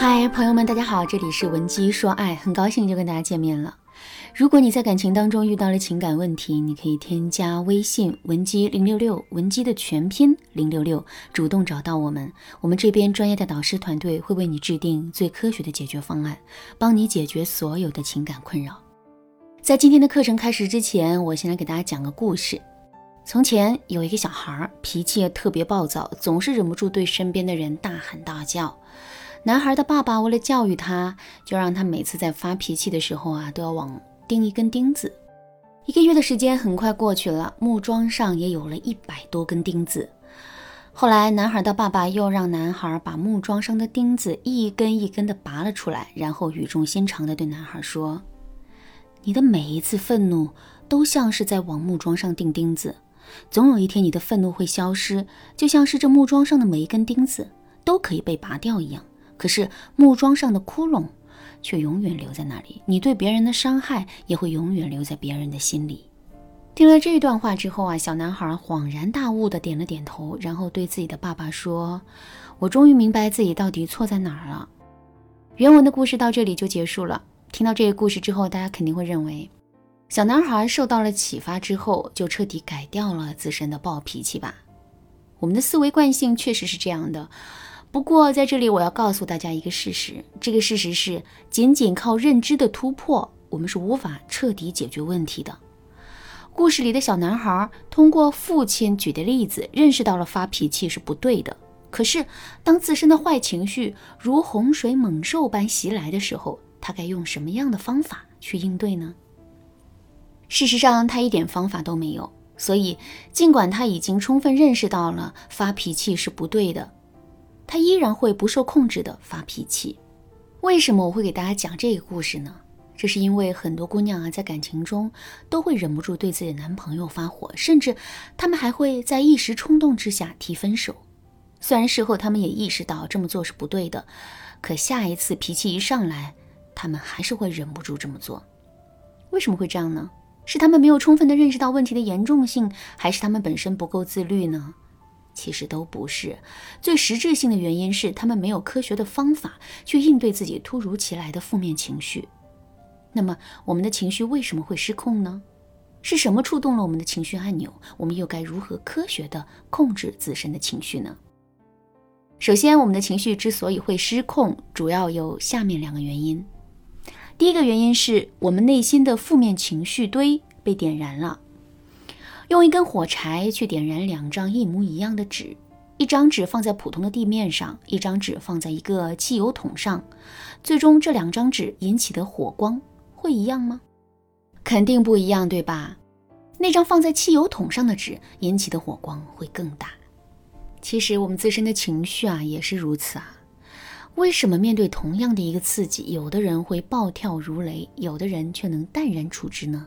嗨，朋友们，大家好，这里是文姬说爱，很高兴又跟大家见面了。如果你在感情当中遇到了情感问题，你可以添加微信文姬零六六，文姬的全拼零六六，主动找到我们，我们这边专业的导师团队会为你制定最科学的解决方案，帮你解决所有的情感困扰。在今天的课程开始之前，我先来给大家讲个故事。从前有一个小孩儿，脾气特别暴躁，总是忍不住对身边的人大喊大叫。男孩的爸爸为了教育他，就让他每次在发脾气的时候啊，都要往钉一根钉子。一个月的时间很快过去了，木桩上也有了一百多根钉子。后来，男孩的爸爸又让男孩把木桩上的钉子一根一根的拔了出来，然后语重心长的对男孩说：“你的每一次愤怒都像是在往木桩上钉钉子，总有一天你的愤怒会消失，就像是这木桩上的每一根钉子都可以被拔掉一样。”可是木桩上的窟窿却永远留在那里，你对别人的伤害也会永远留在别人的心里。听了这段话之后啊，小男孩恍然大悟的点了点头，然后对自己的爸爸说：“我终于明白自己到底错在哪儿了。”原文的故事到这里就结束了。听到这个故事之后，大家肯定会认为，小男孩受到了启发之后，就彻底改掉了自身的暴脾气吧？我们的思维惯性确实是这样的。不过，在这里我要告诉大家一个事实：这个事实是，仅仅靠认知的突破，我们是无法彻底解决问题的。故事里的小男孩通过父亲举的例子，认识到了发脾气是不对的。可是，当自身的坏情绪如洪水猛兽般袭来的时候，他该用什么样的方法去应对呢？事实上，他一点方法都没有。所以，尽管他已经充分认识到了发脾气是不对的。他依然会不受控制的发脾气，为什么我会给大家讲这个故事呢？这是因为很多姑娘啊，在感情中都会忍不住对自己的男朋友发火，甚至她们还会在一时冲动之下提分手。虽然事后她们也意识到这么做是不对的，可下一次脾气一上来，她们还是会忍不住这么做。为什么会这样呢？是她们没有充分的认识到问题的严重性，还是她们本身不够自律呢？其实都不是，最实质性的原因是他们没有科学的方法去应对自己突如其来的负面情绪。那么，我们的情绪为什么会失控呢？是什么触动了我们的情绪按钮？我们又该如何科学的控制自身的情绪呢？首先，我们的情绪之所以会失控，主要有下面两个原因。第一个原因是我们内心的负面情绪堆被点燃了。用一根火柴去点燃两张一模一样的纸，一张纸放在普通的地面上，一张纸放在一个汽油桶上，最终这两张纸引起的火光会一样吗？肯定不一样，对吧？那张放在汽油桶上的纸引起的火光会更大。其实我们自身的情绪啊也是如此啊。为什么面对同样的一个刺激，有的人会暴跳如雷，有的人却能淡然处之呢？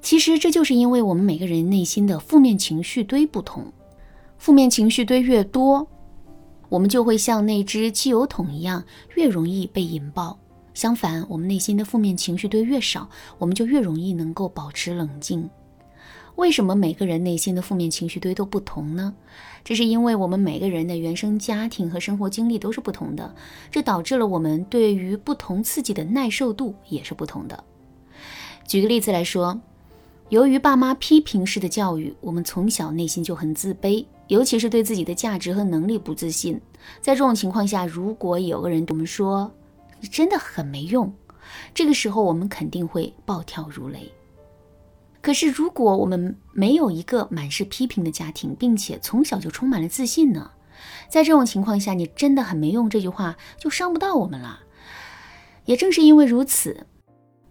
其实这就是因为我们每个人内心的负面情绪堆不同，负面情绪堆越多，我们就会像那只汽油桶一样，越容易被引爆。相反，我们内心的负面情绪堆越少，我们就越容易能够保持冷静。为什么每个人内心的负面情绪堆都不同呢？这是因为我们每个人的原生家庭和生活经历都是不同的，这导致了我们对于不同刺激的耐受度也是不同的。举个例子来说。由于爸妈批评式的教育，我们从小内心就很自卑，尤其是对自己的价值和能力不自信。在这种情况下，如果有个人对我们说“你真的很没用”，这个时候我们肯定会暴跳如雷。可是，如果我们没有一个满是批评的家庭，并且从小就充满了自信呢？在这种情况下，“你真的很没用”这句话就伤不到我们了。也正是因为如此。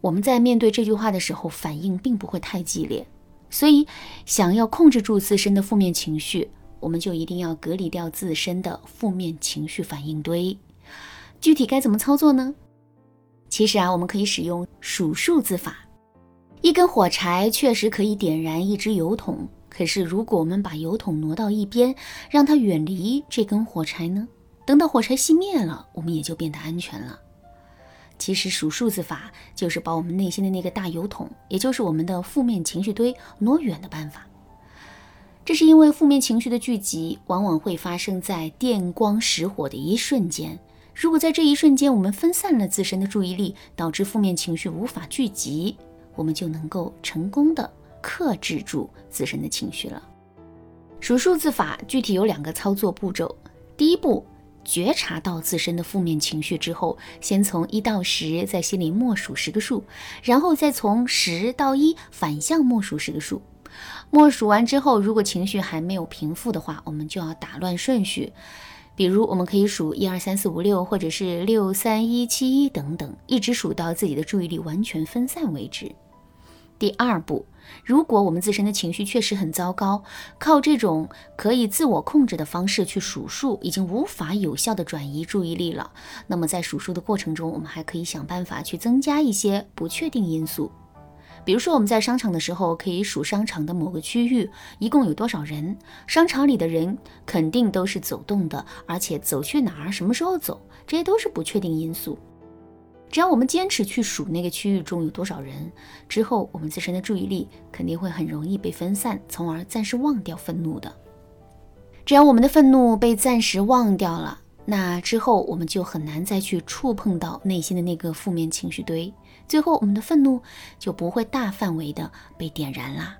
我们在面对这句话的时候，反应并不会太激烈，所以想要控制住自身的负面情绪，我们就一定要隔离掉自身的负面情绪反应堆。具体该怎么操作呢？其实啊，我们可以使用数数字法。一根火柴确实可以点燃一只油桶，可是如果我们把油桶挪到一边，让它远离这根火柴呢？等到火柴熄灭了，我们也就变得安全了。其实数数字法就是把我们内心的那个大油桶，也就是我们的负面情绪堆挪远的办法。这是因为负面情绪的聚集往往会发生在电光石火的一瞬间，如果在这一瞬间我们分散了自身的注意力，导致负面情绪无法聚集，我们就能够成功的克制住自身的情绪了。数数字法具体有两个操作步骤，第一步，觉察到自身的负面情绪之后，先从一到十在心里默数十个数，然后再从十到一反向默数十个数。默数完之后，如果情绪还没有平复的话，我们就要打乱顺序。比如，我们可以数一二三四五六，或者是六三一七一等等，一直数到自己的注意力完全分散为止。第二步，如果我们自身的情绪确实很糟糕，靠这种可以自我控制的方式去数数，已经无法有效的转移注意力了。那么在数数的过程中，我们还可以想办法去增加一些不确定因素。比如说，我们在商场的时候，可以数商场的某个区域一共有多少人。商场里的人肯定都是走动的，而且走去哪儿、什么时候走，这些都是不确定因素。只要我们坚持去数那个区域中有多少人，之后我们自身的注意力肯定会很容易被分散，从而暂时忘掉愤怒的。只要我们的愤怒被暂时忘掉了。那之后，我们就很难再去触碰到内心的那个负面情绪堆，最后我们的愤怒就不会大范围的被点燃啦。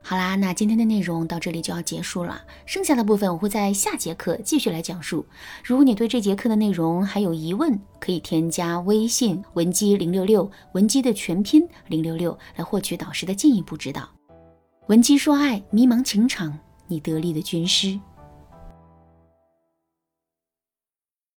好啦，那今天的内容到这里就要结束了，剩下的部分我会在下节课继续来讲述。如果你对这节课的内容还有疑问，可以添加微信文姬零六六，文姬的全拼零六六，来获取导师的进一步指导。文姬说爱，迷茫情场，你得力的军师。